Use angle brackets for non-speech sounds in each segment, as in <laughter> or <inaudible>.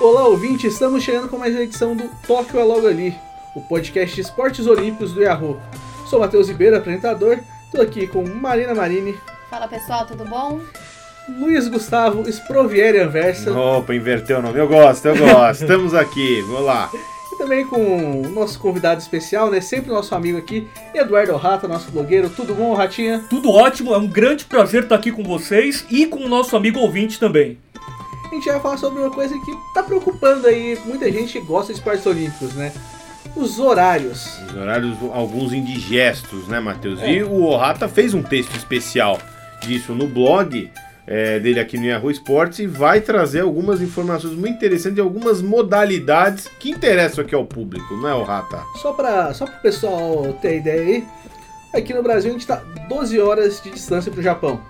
Olá, ouvinte, estamos chegando com mais uma edição do Tóquio é Logo Ali, o podcast de esportes olímpicos do Yahoo. Sou Matheus Ribeiro, apresentador, estou aqui com Marina Marini, Fala pessoal, tudo bom? Luiz Gustavo Sprovieri Anversa Opa, inverteu o nome. Eu gosto, eu gosto. <laughs> Estamos aqui, vamos lá. e também com o nosso convidado especial, né, sempre nosso amigo aqui, Eduardo Rata, nosso blogueiro. Tudo bom, Ratinha? Tudo ótimo, é um grande prazer estar aqui com vocês e com o nosso amigo ouvinte também. A gente vai falar sobre uma coisa que tá preocupando aí muita gente que gosta de esportes olímpicos, né? Os horários. Os horários, alguns indigestos, né, Matheus? E o Ohata fez um texto especial disso no blog é, dele aqui no Yahoo Sports e vai trazer algumas informações muito interessantes de algumas modalidades que interessam aqui ao público, não é, Ohata? Só para só pro pessoal ter ideia aí, aqui no Brasil a gente tá 12 horas de distância pro Japão.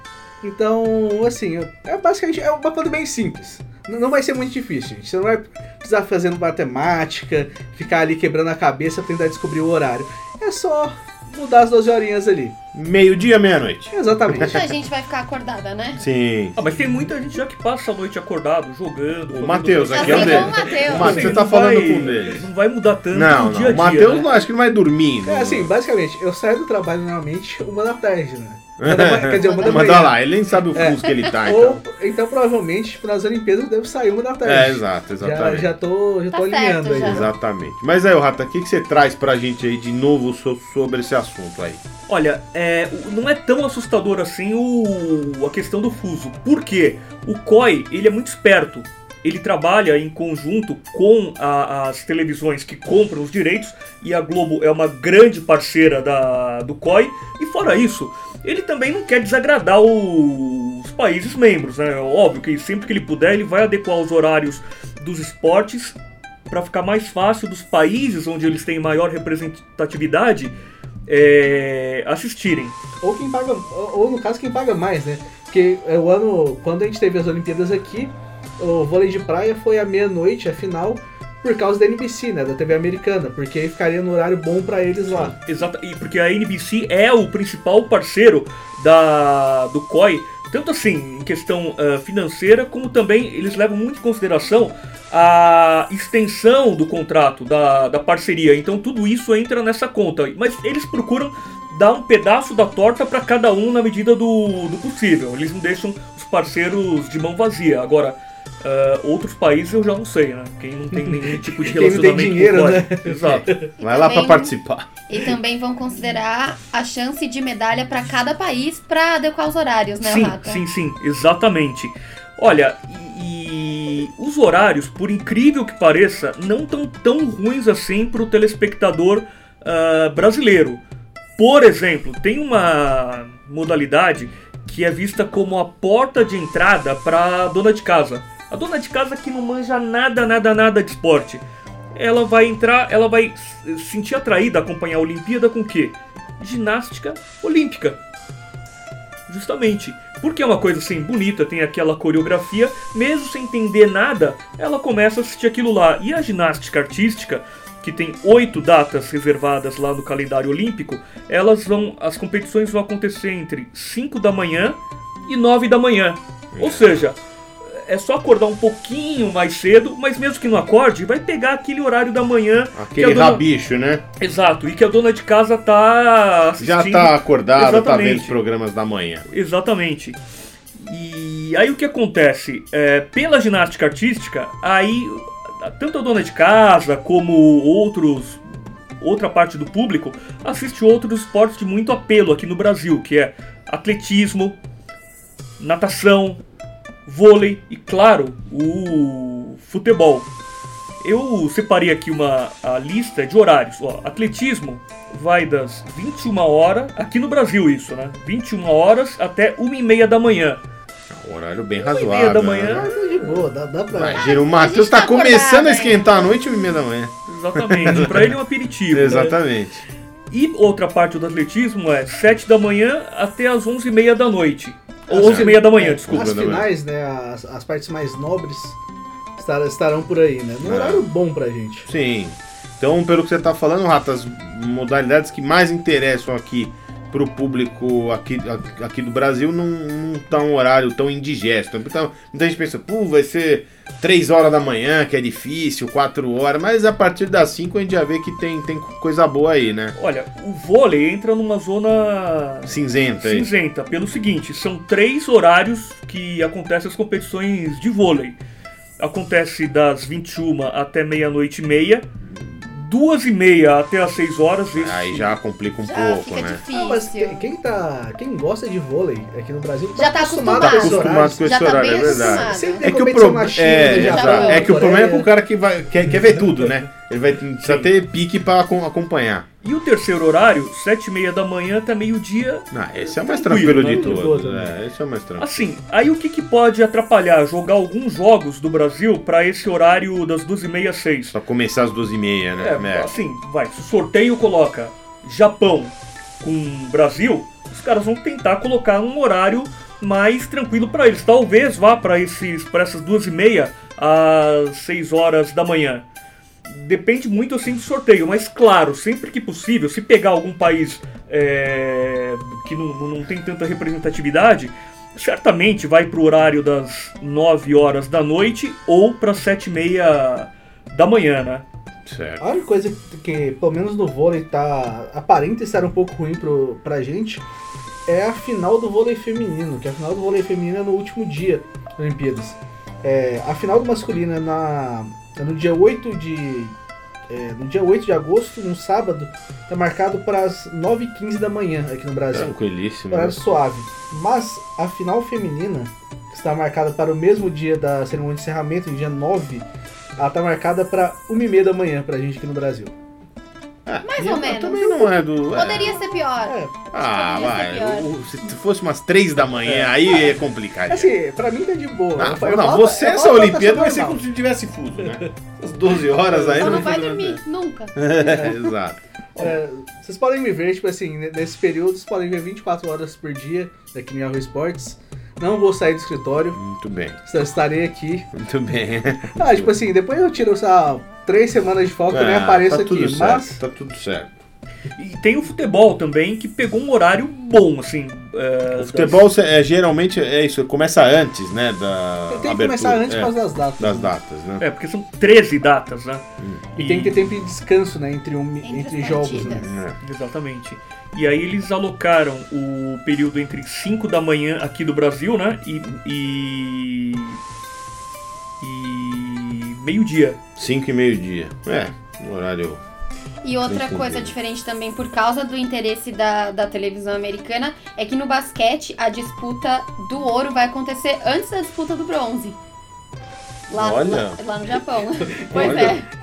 Então, assim, é basicamente é uma coisa bem simples. Não vai ser muito difícil, gente. Você não vai precisar fazendo matemática, ficar ali quebrando a cabeça pra tentar descobrir o horário. É só mudar as 12 horinhas ali. Meio-dia, meia-noite. Exatamente. Muita gente vai ficar acordada, né? Sim. Ah, mas tem muita gente já que passa a noite acordado, jogando. fazendo Matheus, aqui é um Assim dele. o Matheus. O Matheus, você tá falando vai- com um deles. Não vai mudar tanto Não, dia não. a O dia. Matheus né? não acho que não vai dormir. É assim, basicamente, eu saio do trabalho normalmente uma da tarde, né? Uma da ma- quer dizer, uma da Mas manhã. olha lá, ele nem sabe o É. fuso que ele tá, então. <laughs> Ou, então, provavelmente, tipo, nas Olimpíadas eu devo sair uma da tarde. É, exato, Já, exatamente. já tô, já Tá tô alinhando certo, aí. já. Exatamente. Mas aí, Rata, o que, que você traz pra gente aí de novo so- sobre esse assunto aí? Olha, é, não é tão assustador assim o, a questão do fuso. Por quê? O COI, ele é muito esperto. Ele trabalha em conjunto com a- as televisões que compram os direitos e a Globo é uma grande parceira da, do COI. E fora isso, ele também não quer desagradar os países membros. Né? Óbvio que sempre que ele puder, ele vai adequar os horários dos esportes para ficar mais fácil dos países onde eles têm maior representatividade é, assistirem. Ou quem paga, ou no caso quem paga mais, né? Porque é, o ano, quando a gente teve as Olimpíadas aqui, o vôlei de praia foi à meia-noite, a final, por causa da NBC, né? Da TV americana, porque aí ficaria no horário bom pra eles lá. Exato, e porque a NBC é o principal parceiro da, do COI, tanto assim em questão ah, financeira, como também eles levam muito em consideração a extensão do contrato, da, da parceria. Então tudo isso entra nessa conta. Mas eles procuram dar um pedaço da torta para cada um na medida do, do possível. Eles não deixam os parceiros de mão vazia. Agora, ah, outros países eu já não sei, né? Quem não tem nenhum <laughs> tipo de Quem não tem relacionamento dinheiro, com o COI. né? Exato. <laughs> Vai lá pra Também- participar. E também vão considerar a chance de medalha pra cada país pra adequar os horários, né, Sim, Rata? sim, sim, exatamente. Olha, e, e os horários, por incrível que pareça, não estão tão ruins assim para o telespectador ah, brasileiro. Por exemplo, tem uma modalidade que é vista como a porta de entrada para dona de casa. A dona de casa que não manja nada, nada, nada de esporte. Ela vai entrar, ela vai se sentir atraída a acompanhar a Olimpíada com o quê? Ginástica olímpica. Justamente. Porque é uma coisa assim bonita, tem aquela coreografia, mesmo sem entender nada, ela começa a assistir aquilo lá. E a ginástica artística, que tem oito datas reservadas lá no calendário olímpico, elas vão. As competições vão acontecer entre 5 da manhã e 9 da manhã. Ou seja, é só acordar um pouquinho mais cedo, mas mesmo que não acorde, vai pegar aquele horário da manhã. Aquele dona- rabicho, né? Exato, e que a dona de casa tá assistindo. Já tá acordado, tá vendo os programas da manhã. Exatamente. E aí o que acontece? É, pela ginástica artística, aí tanto a dona de casa como outros outra parte do público assiste outros esportes de muito apelo aqui no Brasil, que é atletismo, natação, vôlei e claro, o futebol. Eu separei aqui uma a lista de horários. Ó, atletismo vai das 21 horas, aqui no Brasil isso, né? 21 horas até 1 e meia da manhã. Um horário bem e razoável. meia da né? manhã. De boa, dá, dá pra. Imagina, o Matheus gente tá tá começando acordado a esquentar a noite e meia da manhã. Exatamente. pra ele é um aperitivo. né? Exatamente. E outra parte do atletismo é 7 da manhã até as 11 e meia da noite. Ou As 11 e meia da manhã, desculpa. As finais, né? As, as partes mais nobres estar- estarão por aí, né? Num É. horário bom pra gente. Sim. Então, pelo que você tá falando, Rata, as modalidades que mais interessam aqui pro público aqui, aqui do Brasil não, não tá um horário tão indigesto. Então, muita gente pensa, pô, vai ser 3 horas da manhã, que é difícil, 4 horas, mas a partir das 5 a gente já vê que tem, tem coisa boa aí, né? Olha, o vôlei entra numa zona Cinzenta aí. cinzenta pelo seguinte: são três horários que acontecem as competições de vôlei. Acontece das 21 até meia-noite e meia, duas e meia até as 6 horas. esse- Aí já complica um Já pouco, fica né? difícil. Ah, mas quem, quem tá. Quem gosta de vôlei aqui no Brasil Já tá acostumado. com esses Acostumado com esse Já tá horário, bem é verdade. É que, o pro... é, vai. é que o problema é Coreia. com o cara que vai, quer, quer ver tudo, né? Ele vai precisar ter pique pra acom- acompanhar. E o terceiro horário, sete e meia da manhã até meio-dia. Não, esse é o mais Tranquilo, tranquilo de né? todos. Tranquilo. É, esse é o mais tranquilo. Assim, aí o que, que pode atrapalhar? Jogar alguns jogos do Brasil para esse horário das duas e meia às seis. Só começar às duas e meia, né? É, É. assim, vai, se o sorteio coloca Japão com Brasil, os caras vão tentar colocar um horário mais tranquilo para eles. Talvez vá para esses para essas duas e meia às 6 horas da manhã. Depende muito assim do sorteio, mas claro, sempre que possível, se pegar algum país é, que não, não- tem tanta representatividade, certamente vai pro horário das 9 horas da noite ou para 7 e meia da manhã, né? Certo. A única coisa que, pelo menos no vôlei, tá aparenta estar um pouco ruim pro, pra gente é a final do vôlei feminino, que a final do vôlei feminino é no último dia das Olimpíadas. É, a final do masculino é, na, no dia 8 de. é, no dia 8 de agosto, um sábado, tá marcado para as 9h15 da manhã aqui no Brasil. Tranquilíssimo. horário suave. Mas a final feminina, que está marcada para o mesmo dia da cerimônia de encerramento, dia 9, ela está marcada para 1h30 da manhã pra gente aqui no Brasil. É, Mais ou menos. Também não é do. é. Poderia ser pior. É, Ah, vai. Se fosse umas três da manhã, aí é complicado. assim, pra mim tá de boa. Ah, Eu falo- não, eu você essa Olimpíada vai ser como se tivesse fuso, né? <laughs> Às 12 horas aí. Só não vai fica- dormir, nunca. <laughs> É, exato. É, vocês podem me ver, tipo assim, ne- nesse período, vocês podem ver 24 horas por dia aqui no Yahoo Esportes. Não vou sair do escritório, Muito bem. só estarei aqui. Muito bem. Ah, tipo assim, depois eu tiro, lá, três semanas de folga, eu nem apareço tá aqui. Tudo certo, Mas Tá tudo certo. E tem o futebol também, que pegou um horário bom, assim. é, O das- futebol é, geralmente é isso, começa antes, né? Da tem que abertura, começar antes é, por causa das datas. das né? datas, né? É, porque são 13 datas, né? E tem que ter tempo de descanso, né? Entre, um, Entre entre, jogos, né? É. Exatamente. E aí eles alocaram o período entre 5 da manhã aqui do Brasil, né? E. E. meio-dia. 5 e meio-dia. É, um horário. E outra coisa diferente também, por causa do interesse da, da televisão americana, é que no basquete a disputa do ouro vai acontecer antes da disputa do bronze. Lá, Olha. lá, lá no Japão. <laughs> <laughs> pois Olha. é.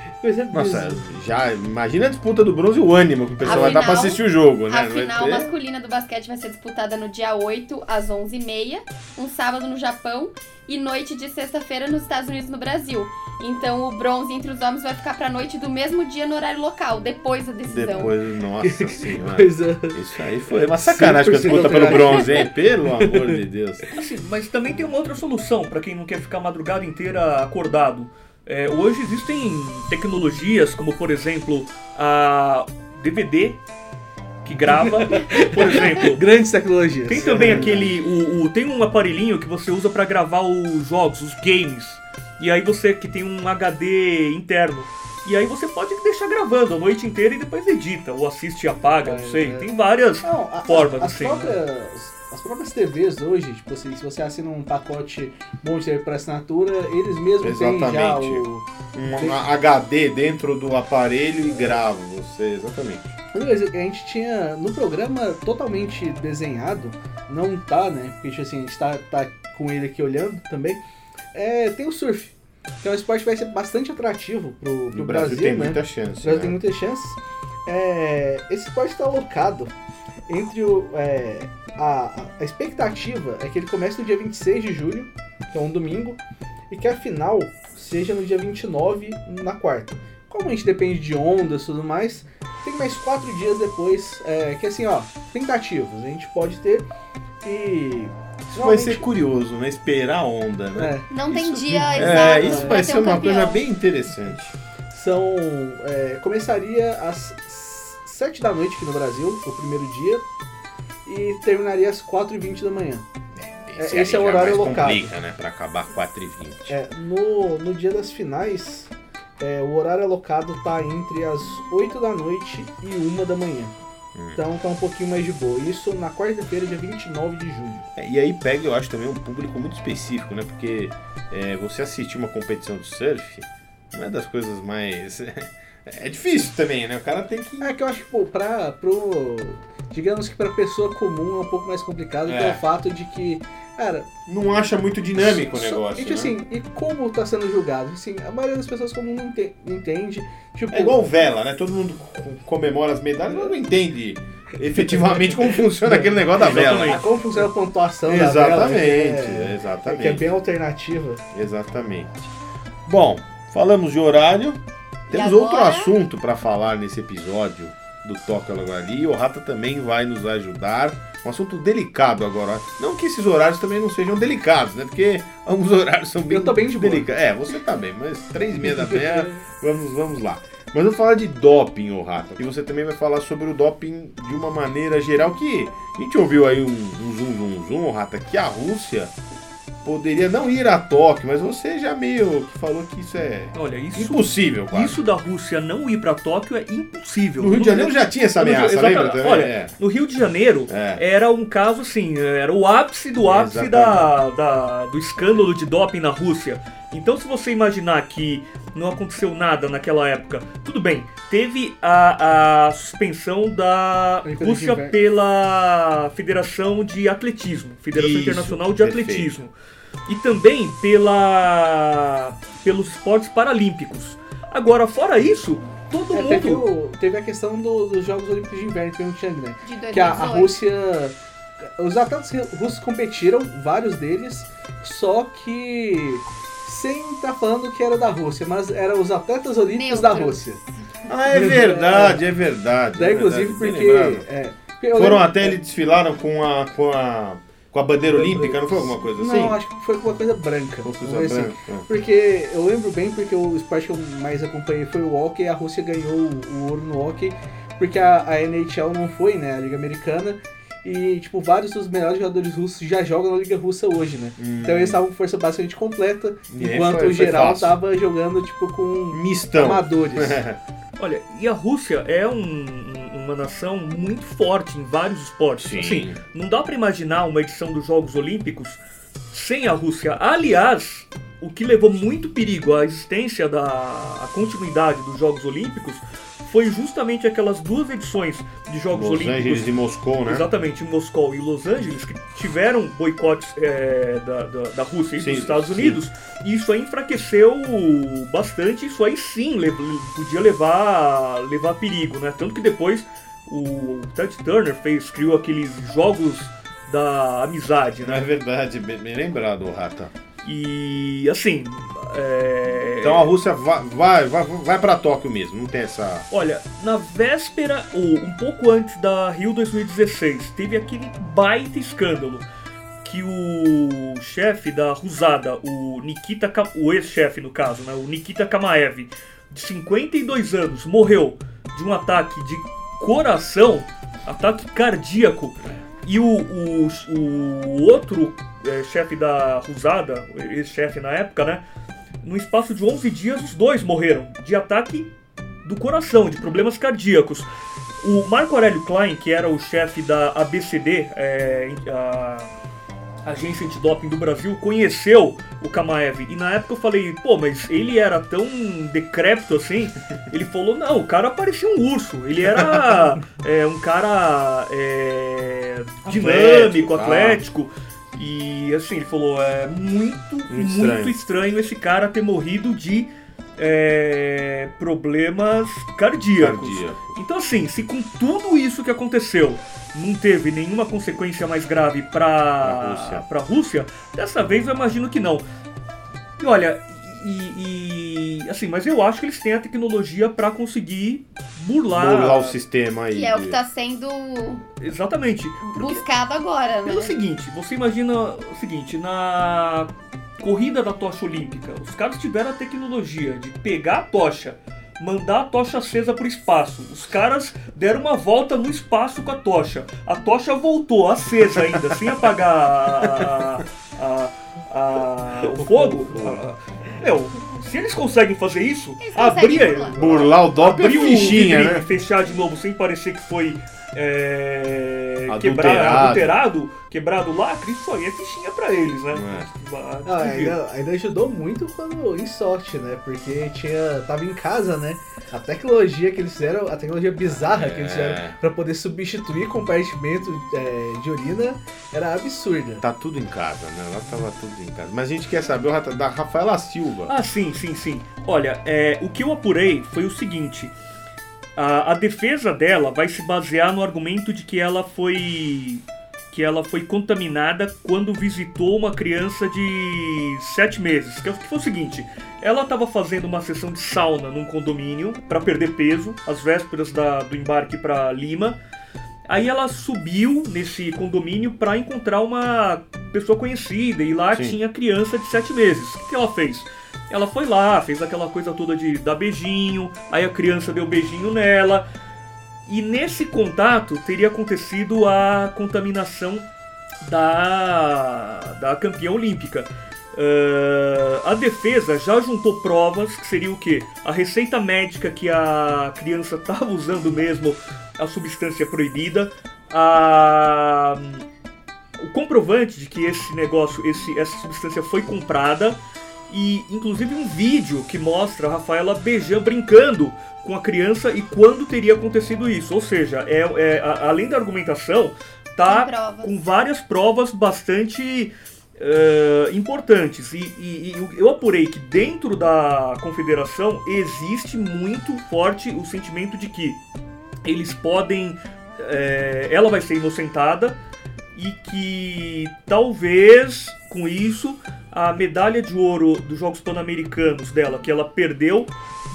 Nossa, já imagina a disputa do bronze e o ânimo que o pessoal A vai dar pra final- assistir o jogo, né? A final ter- masculina do basquete vai ser disputada no dia 8, às 11h30, um sábado no Japão e noite de sexta-feira nos Estados Unidos e no Brasil. Então o bronze entre os homens vai ficar pra noite do mesmo dia no horário local, depois da decisão. Depois, nossa <laughs> senhora. Coisa. Isso aí foi uma sacanagem 100% disputa pelo bronze, hein? Pelo amor de Deus. Assim, mas também tem uma outra solução para quem não quer ficar a madrugada inteira acordado. É, hoje existem tecnologias como, por exemplo, a DVD que grava, por exemplo. <laughs> Grandes tecnologias. Tem também aquele. O, o- tem um aparelhinho que você usa para gravar os jogos, os games. E aí você que tem um HD interno. E aí você pode deixar gravando a noite inteira e depois edita, ou assiste e apaga, não sei. É. Tem várias. Não, a- formas, as, assim, próprias, as próprias TVs hoje, tipo assim, se você assina um pacote bom de TV por assinatura, eles mesmos têm já Exatamente. o. Um HD dentro do aparelho e grava você, exatamente. A gente tinha no programa totalmente desenhado, não tá, né? Porque assim, a gente tá, tá com ele aqui olhando também. É, tem o surf, que é um esporte que vai ser bastante atrativo pro, pro Brasil, Brasil, tem né? muita O chance. Brasil né? tem muitas chances. É, esse esporte está alocado entre o. é, a, a expectativa é que ele comece no dia 26 de julho, que é um domingo, e que a final seja no dia 29, na quarta. Como a gente depende de ondas e tudo mais, tem mais quatro dias depois, é, que assim, ó, tentativas, a gente pode ter e. Isso vai ser curioso, né? Esperar a onda, né? É, Não tem Isso- dia É, exato. isso pra vai ter ser um uma campeão. coisa bem interessante. são. é, começaria às 7 da noite aqui no Brasil, o primeiro dia. e terminaria às 4h20 da manhã. Esse, esse aí é o horário mais locado. complica, né? Pra acabar 4h20. É, no, no dia das finais, é, o horário alocado tá entre as 8 da noite e 1 da manhã. Hum. Então tá um pouquinho mais de boa. Isso na quarta-feira, dia 29 de julho. É, E aí pega, eu acho, também um público muito específico, né? Porque é, você assistir uma competição de surf não é das coisas mais. <laughs> É difícil também, né? O cara tem que. É que eu acho que, pô, pra, pro. Digamos que pra pessoa comum é um pouco mais complicado É. pelo fato de que. Cara, Não acha muito dinâmico o só- negócio. E, tipo né? assim, e como tá sendo julgado? Assim, a maioria das pessoas comum não, ente- não entende. Tipo, É igual vela, né? Todo mundo co- comemora as medalhas, mas não entende efetivamente como funciona aquele negócio da vela. como funciona a pontuação da vela. Exatamente, é- exatamente. Que é bem alternativa. Exatamente. Bom, falamos de horário. Temos agora? outro assunto para falar nesse episódio do Toca Logo Ali. O Rata também vai nos ajudar. Um assunto delicado agora. Não que esses horários também não sejam delicados, né? Porque alguns horários são bem Eu tô bem de boa. delicados. É, você tá bem, mas três e meia da manhã, <laughs> vamos, vamos lá. Mas eu vou falar de doping, ô Rata. E você também vai falar sobre o doping de uma maneira geral. Que a gente ouviu aí um, um zoom, zoom, zoom, ô Rata, que a Rússia poderia não ir a Tóquio, mas você já meio que falou que isso é Olha, isso, impossível, quase. isso da Rússia não ir pra Tóquio é impossível. No Rio de Janeiro já tinha essa no Rio- ameaça, exatamente. lembra também? Olha, É. No Rio de Janeiro É. era um caso assim, era o ápice do ápice da, da- do escândalo de doping na Rússia. Então, se você imaginar que não aconteceu nada naquela época, tudo bem. Teve a, a suspensão da Rússia pela Federação de Atletismo, Federação Isso, Internacional de perfeito. Atletismo, e também pela pelos esportes paralímpicos. Agora, fora isso, todo É, mundo teve, o- teve a questão do- dos Jogos Olímpicos de Inverno em Pyeongchang, né? De 2018. Que a, a Rússia. Os atletas russos competiram, vários deles, só que. Sem estar falando que era da Rússia, mas eram os atletas olímpicos da Neutros. Rússia. Ah, é verdade, é verdade. Daí, é inclusive, verdade, bem porque. é, porque Foram lembro- até, eles desfilaram com a, com a, com a bandeira olímpica, não foi alguma coisa assim? Não, acho que foi com uma coisa branca. Coisa dizer branca, assim. Porque eu lembro bem, porque o esporte que eu mais acompanhei foi o hockey, e a Rússia ganhou o ouro no hockey, porque a, a NHL não foi, né, a Liga Americana, e, tipo, vários dos melhores jogadores russos já jogam na Liga Russa hoje, né? Hum. Então eles estavam com força basicamente completa, E enquanto foi- o geral fácil. tava jogando, tipo, com Mistão. amadores. <laughs> Olha, e a Rússia é um- uma nação muito forte em vários esportes. Sim. Assim, não dá pra imaginar uma edição dos Jogos Olímpicos sem a Rússia. Aliás, o que levou muito perigo à existência da à continuidade dos Jogos Olímpicos foi justamente aquelas duas edições de Jogos Los Olímpicos Angeles e Moscou, né? Exatamente, em Moscou e Los Angeles, que tiveram boicotes é, da, da, da Rússia e Sim, dos Estados sim. Unidos, e isso aí enfraqueceu bastante, isso aí sim lev- podia levar, levar perigo, né? Tanto que depois o Ted Turner fez, criou aqueles jogos da amizade, Não é né? verdade, bem lembrado, Rata. E assim. é, Então a Rússia vai, vai, vai, vai pra Tóquio mesmo, não tem essa. Olha, na véspera, ou um pouco antes da Rio 2016, teve aquele baita escândalo que o chefe da Rusada, o Nikita, o ex-chefe no caso, né, o Nikita Kamaev, de 52 anos, morreu de um ataque de coração, ataque cardíaco, e o, o, o outro eh, chefe da Rusada, ex-chefe na época, né, no espaço de 11 dias, os dois morreram de ataque do coração, de problemas cardíacos. O Marco Aurélio Klein, que era o chefe da ABCD, é, a Agência Antidoping do Brasil, conheceu o Kamaev. E na época eu falei, pô, mas ele era tão decrépito assim? Ele falou, não, o cara parecia um urso. Ele era <laughs> é, um cara é, dinâmico, Atlético, atlético. E assim, ele falou, é muito, muito estranho. estranho, esse cara ter morrido de é, problemas cardíacos. Cardíaco. Então, assim, se com tudo isso que aconteceu não teve nenhuma consequência mais grave Pra pra, Rússia. Rússia, dessa vez eu imagino que não. E olha, e, e, assim, mas eu acho que eles têm a tecnologia pra conseguir burlar. Burlar o sistema aí. Que é o que tá sendo Exatamente. Buscado agora, né? Pelo seguinte, você imagina o seguinte, na corrida da tocha olímpica, os caras tiveram a tecnologia de pegar a tocha, mandar a tocha acesa pro espaço. Os caras deram uma volta no espaço com a tocha. A tocha voltou acesa ainda, sem apagar a, a- a- o fogo. <laughs> Meu, se eles conseguem fazer isso, Eles conseguem abrir, burlar. Burlar o dop abrir o fichinha, né? e fechar de novo sem parecer que foi é, Adulterado. quebrado, adulterado, quebrado lacre, isso aí é fichinha pra eles, né? Ah, Ah, ainda, ainda ajudou muito quando em sorte, né? Porque tinha. tava em casa, né? A tecnologia que eles fizeram, a tecnologia bizarra que eles É. fizeram pra poder substituir compartimento é, de urina era absurda. Tá tudo em casa, né? Lá tava tudo em casa. Mas a gente quer saber da Rafaela Silva. Ah, sim, sim, sim. Olha, é, o que eu apurei foi o seguinte: a, a defesa dela vai se basear no argumento de que ela foi que ela foi contaminada quando visitou uma criança de 7 meses. Que, foi o seguinte: ela estava fazendo uma sessão de sauna num condomínio para perder peso, às vésperas da- do embarque para Lima. Aí ela subiu nesse condomínio para encontrar uma pessoa conhecida e lá Sim. tinha criança de 7 meses. O que, que ela fez? Ela foi lá, fez aquela coisa toda de dar beijinho, aí a criança deu beijinho nela. E nesse contato teria acontecido a contaminação da, da campeã olímpica. Ah, a defesa já juntou provas, que seria o quê? A receita médica que a criança <laughs> estava usando mesmo a substância proibida, a, o comprovante de que esse negócio, esse, essa substância foi comprada e inclusive um vídeo que mostra a Rafaela beijando, brincando com a criança e quando teria acontecido isso. Ou seja, é, é, a- além da argumentação, tá com várias provas bastante eh, importantes. E, e- e eu apurei que dentro da confederação existe muito forte o sentimento de que eles podem. eh, ela vai ser inocentada e que talvez com isso a medalha de ouro dos Jogos Pan-Americanos dela, que ela perdeu,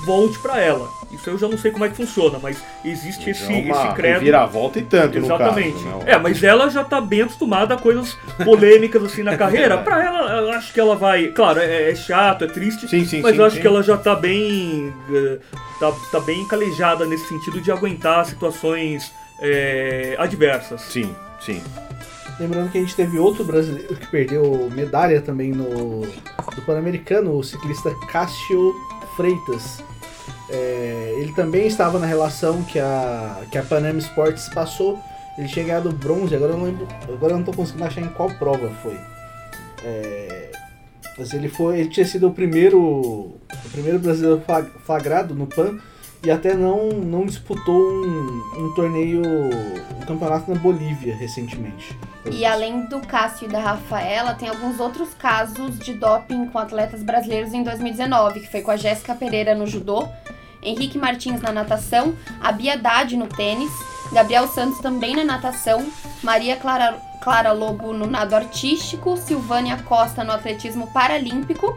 volte para ela. Isso eu já não sei como é que funciona, mas existe esse, É uma esse credo. reviravolta e tanto, Exatamente. caso. né? É, mas ela já tá bem acostumada a coisas polêmicas assim na carreira. Pra ela, eu acho que ela vai. Claro, é, é chato, é triste. Sim, sim, mas sim, eu acho que ela já tá bem. eh, Tá, tá bem calejada nesse sentido de aguentar situações eh, adversas. Sim, sim. Lembrando que a gente teve outro brasileiro que perdeu medalha também no do Pan-Americano, o ciclista Cássio Freitas. É, ele também estava na relação que a, que a Panam Sports passou. Ele tinha ganhado bronze, agora eu não lembro. Agora eu não tô conseguindo achar em qual prova foi. É, mas ele foi. Ele tinha sido o primeiro. O primeiro brasileiro flag- flagrado no PAN e até não, não disputou um, um torneio. um campeonato na Bolívia recentemente. E além do Cássio e da Rafaela, tem alguns outros casos de doping com atletas brasileiros em 2019, que foi com a Jéssica Pereira no judô, Henrique Martins na natação, a Bia Haddad no tênis, Gabriel Santos também na natação, Maria Clara, Clara Lobo no nado artístico, Silvânia Costa no atletismo paralímpico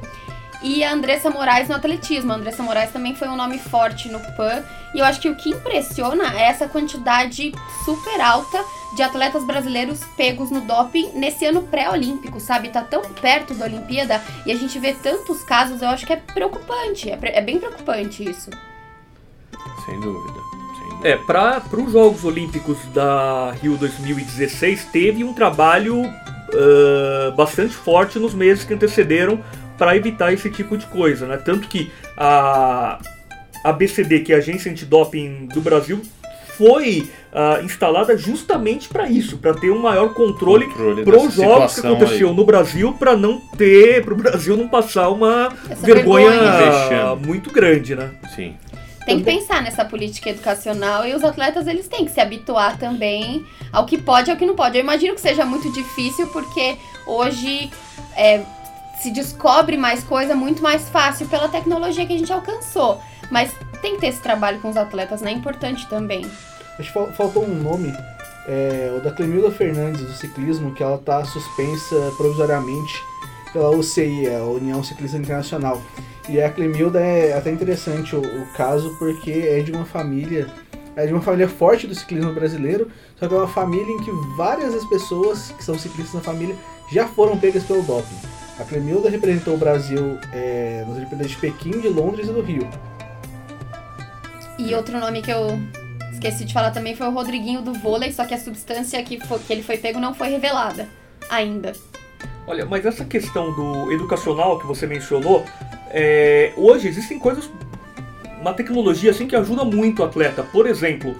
e a Andressa Moraes no atletismo. A Andressa Moraes também foi um nome forte no PAN. E eu acho que o que impressiona é essa quantidade super alta de atletas brasileiros pegos no doping nesse ano pré-olímpico, sabe? Tá tão perto da Olimpíada e a gente vê tantos casos, eu acho que é preocupante. É, pre- é bem preocupante isso. Sem dúvida. Sem dúvida. É, para os Jogos Olímpicos da Rio 2016 teve um trabalho ah, bastante forte nos meses que antecederam para evitar esse tipo de coisa, né? Tanto que a a BCD, que é a Agência Antidoping do Brasil, foi ah, instalada justamente para isso, para ter um maior controle Controle para os jogos que aconteceu aí. no Brasil, para não ter, para o Brasil não passar uma Essa vergonha, vergonha. Muito grande, né? Sim. Tem que pensar nessa política educacional e os atletas eles têm que se habituar também ao que pode e ao que não pode. Eu imagino que seja muito difícil porque hoje é, se descobre mais coisa muito mais fácil pela tecnologia que a gente alcançou. Mas tem que ter esse trabalho com os atletas, né? É importante também. Acho que fal- faltou um nome, é, o da Clemilda Fernandes, do ciclismo, que ela tá suspensa provisoriamente pela UCI, a União Ciclista Internacional. E a Clemilda é até interessante o, o caso, porque é de uma família, é de uma família forte do ciclismo brasileiro, só que é uma família em que várias das pessoas que são ciclistas na família já foram pegas pelo doping. A Clemilda representou o Brasil é, nas Olimpíadas de Pequim, de Londres e do Rio. E outro nome que eu esqueci de falar também foi o Rodriguinho do vôlei, só que a substância que, foi, que ele foi pego não foi revelada ainda. Olha, mas essa questão do educacional que você mencionou, é, hoje existem coisas, uma tecnologia assim que ajuda muito o atleta. Por exemplo,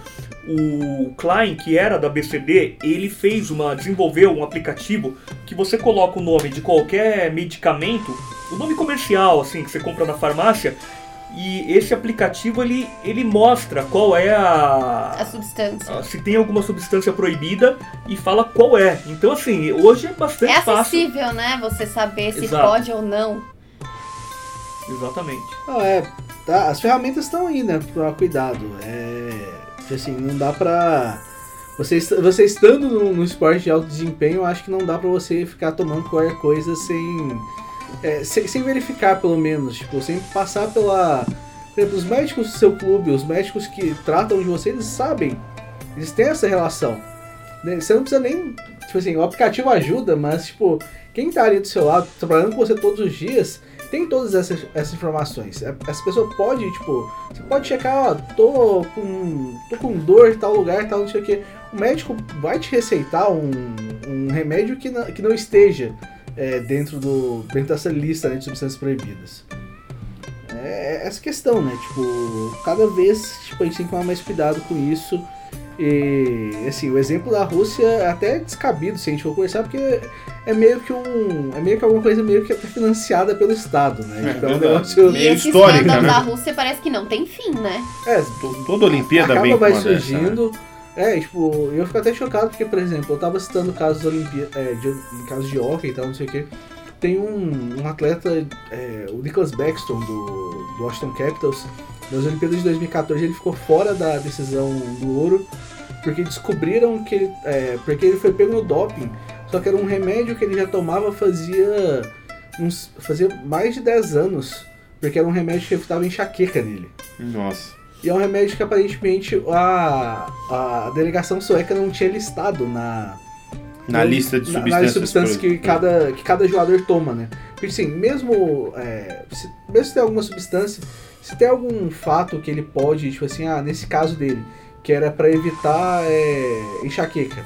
o Klein, que era da BCD, ele fez uma, desenvolveu um aplicativo que você coloca o nome de qualquer medicamento, o nome comercial assim que você compra na farmácia, e esse aplicativo ele, ele mostra qual é a, A substância. a- se tem alguma substância proibida e fala qual é. Então assim, hoje é bastante É fácil. acessível, né? Você saber se Exato. pode ou não. Exatamente. Não, é, tá, as ferramentas estão aí, né, pra cuidado. É, assim, não dá pra... Você, você estando no, no esporte de alto desempenho, eu acho que não dá pra você ficar tomando qualquer coisa sem, é, sem, sem verificar, pelo menos. Tipo, sem passar pela... Por exemplo, os médicos do seu clube, os médicos que tratam de você, eles sabem. Eles têm essa relação. né? Você não precisa nem... Tipo assim, o aplicativo ajuda, mas, tipo, quem tá ali do seu lado, trabalhando com você todos os dias, tem todas essas, essas informações. Essa pessoa pode, tipo, você pode checar, ó, tô com, tô com dor em tal lugar, tal, não sei o que. O médico vai te receitar um, um remédio que não, que não esteja é, dentro, do, dentro dessa lista né, de substâncias proibidas. É essa questão, né? Tipo, cada vez tipo, a gente tem que tomar mais cuidado com isso. E, assim, o exemplo da Rússia é até descabido se a gente for conversar, porque é meio que um. É meio que alguma coisa meio que até financiada pelo Estado, né? É Tipo, é um negócio. Meio e escândalo né? da Rússia parece que não tem fim, né? É, To- Toda Olimpíada acaba vem com vai dessa, né? surgindo. É, tipo, eu fico até chocado porque, por exemplo, eu tava citando casos Olimpí é, de, em casos de hockey e tal, não sei o que. Tem um, um atleta, é, o Nicholas Baxton, do, do Washington Capitals, nas Olimpíadas de 2014, ele ficou fora da decisão do ouro, porque descobriram que ele. é, porque ele foi pego no doping, só que era um remédio que ele já tomava fazia. Uns, fazia mais de 10 anos, porque era um remédio que evitava enxaqueca nele. Nossa. E é um remédio que aparentemente a, a delegação sueca não tinha listado na, Na lista de na- substâncias. nas substâncias que cada, que cada jogador toma, né? Porque assim, mesmo, é, se, mesmo se tem alguma substância, se tem algum fato que ele pode, tipo assim, ah, nesse caso dele, que era pra evitar é, enxaqueca.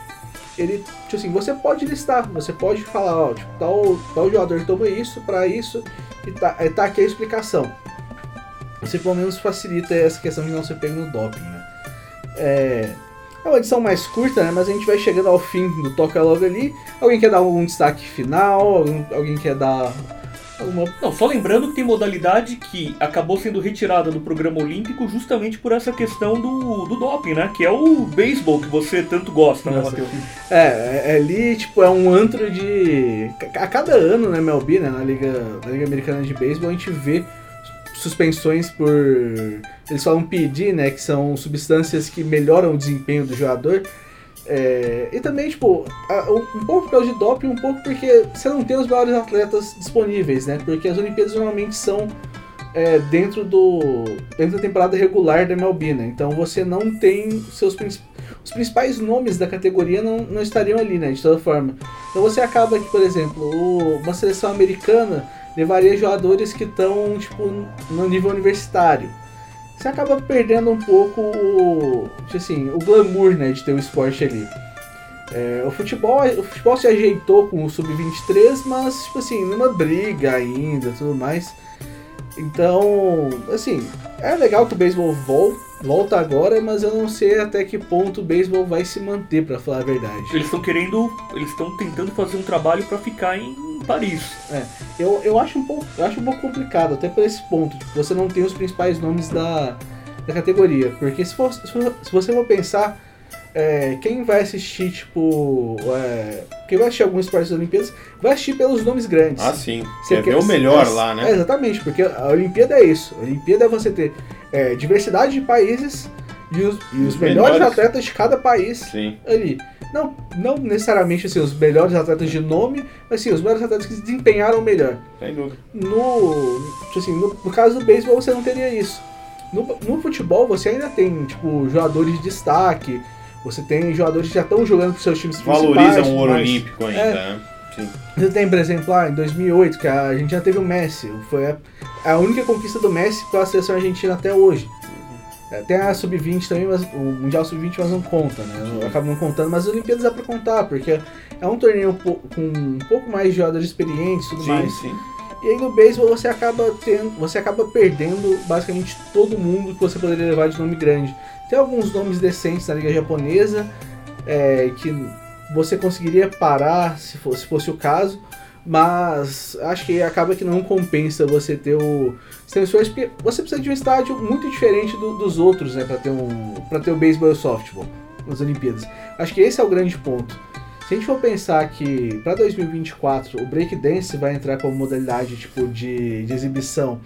Ele, tipo assim, você pode listar, você pode falar, ó, tipo, tal, tal jogador toma isso pra isso, e tá, é, tá aqui a explicação. Você pelo menos facilita essa questão de não ser pego no doping, né? É, é uma edição mais curta, né? Mas a gente vai chegando ao fim do Toca Logo ali. Alguém quer dar algum destaque final? Alguém, alguém quer dar alguma. Não, só lembrando que tem modalidade que acabou sendo retirada do programa olímpico justamente por essa questão do, do doping, né? Que é o beisebol que você tanto gosta, né, Nossa. Matheus? É, é, ali, tipo, é um antro de. A cada ano, né, MLB, né, na Liga, na Liga Americana de Beisebol, a gente vê suspensões por. Eles falam PD, né? Que são substâncias que melhoram o desempenho do jogador. É, e também, tipo, um pouco por causa de doping, um pouco porque você não tem os melhores atletas disponíveis, né? Porque as Olimpíadas normalmente são é, dentro do dentro da temporada regular da MLB, né? Então você não tem seus os principais nomes da categoria não, não estariam ali, né? De toda forma. Então você acaba que, por exemplo, o- uma seleção americana levaria jogadores que estão tipo no nível universitário. Você acaba perdendo um pouco o, assim, o glamour, né, de ter o esporte ali. É, o futebol, o futebol se ajeitou com o sub-23, mas tipo assim, numa briga ainda, tudo mais. Então, assim, é legal que o beisebol vol- volta agora, mas eu não sei até que ponto o beisebol vai se manter, pra falar a verdade. Eles estão querendo, eles estão tentando fazer um trabalho para ficar em Paris. Eu, eu, acho um pouco, eu acho um pouco complicado, até por esse ponto. Tipo, você não tem os principais nomes da, da categoria. Porque se, for, se, for- se você for pensar, é, quem vai assistir, tipo. é, quem vai assistir alguns esportes das Olimpíadas, vai assistir pelos nomes grandes. Ah, sim. Você Quer ver o melhor lá, É, né? exatamente, porque a Olimpíada é isso. A Olimpíada é você ter é, diversidade de países e os, e os melhores, melhores. atletas de cada país Sim. ali. Não, não necessariamente assim, os melhores atletas de nome, mas sim, os melhores atletas que se desempenharam melhor. Sem dúvida. No, assim, no, no caso do beisebol você não teria isso. No, no futebol você ainda tem, tipo, jogadores de destaque, você tem jogadores que já estão jogando para seus times principais. Valorizam o ouro mas- olímpico ainda, É. né? Sim. Você tem, por exemplo, lá em 2008, que a gente já teve o Messi, foi a, a única conquista do Messi pela seleção argentina até hoje. É, tem a Sub-20 também, mas o Mundial Sub-20 mas não conta, né? Acaba não contando, mas as Olimpíadas dá pra contar, porque é um torneio com um pouco mais de jogadores experientes e tudo Sim, mais. sim. E aí no beisebol você acaba tendo, você acaba perdendo basicamente todo mundo que você poderia levar de nome grande. Tem alguns nomes decentes na liga japonesa é, que você conseguiria parar se fosse, se fosse o caso, mas acho que acaba que não compensa você ter o esforço, porque você precisa de um estádio muito diferente do- dos outros, né, para ter um para ter o beisebol e o softball nas Olimpíadas. Acho que esse é o grande ponto. Se a gente for pensar que para 2024 o breakdance vai entrar como modalidade tipo de, de exibição,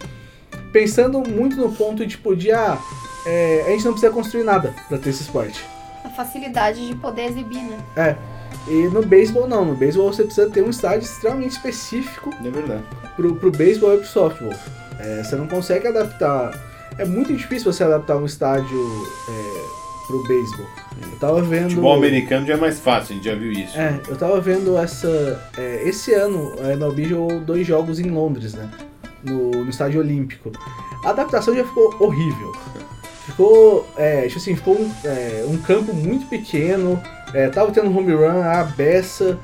pensando muito no ponto tipo de ah, é, a gente não precisa construir nada para ter esse esporte. A facilidade de poder exibir, né? É. E no beisebol não, no beisebol você precisa ter um estádio extremamente específico É verdade. pro, pro beisebol e pro softball. É, você não consegue adaptar. É muito difícil você adaptar um estádio é, pro beisebol. Eu tava vendo. Futebol americano já é mais fácil, a gente já viu isso. É, eu tava vendo essa. é, esse ano a MLB jogou dois jogos em Londres, né? No, no estádio olímpico. A adaptação já ficou horrível. Ficou. É, tipo assim, ficou um, é, um campo muito pequeno. É, tava tendo home run, a beça.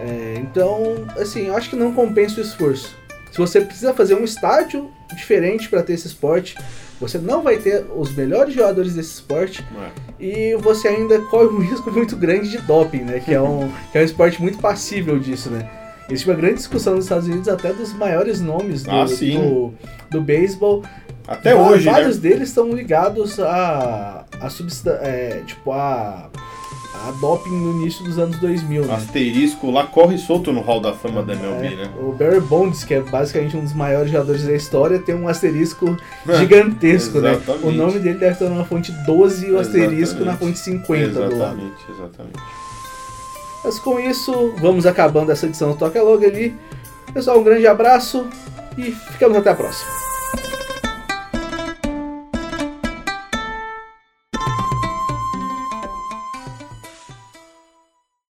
é, então, assim, eu acho que não compensa o esforço. Se você precisa fazer um estádio diferente para ter esse esporte, você não vai ter os melhores jogadores desse esporte É. e você ainda corre um <laughs> risco muito grande de doping, né? Que é um, que é um esporte muito passível disso, né? Existe uma grande discussão nos Estados Unidos até dos maiores nomes do, Ah, do, do beisebol. Até hoje, Vários né? deles estão ligados a, a substância, é, tipo, a, a doping no início dos anos 2000, né? Asterisco lá corre solto no Hall da Fama da MLB, É, né? O Barry Bonds, que é basicamente um dos maiores jogadores da história, tem um asterisco <laughs> gigantesco, né? Exatamente. O nome dele deve estar na fonte 12 e o asterisco na Exatamente. fonte 50 do lado. Exatamente, exatamente. Mas com isso, vamos acabando essa edição do Toca Logo ali. Pessoal, um grande abraço e ficamos até a próxima.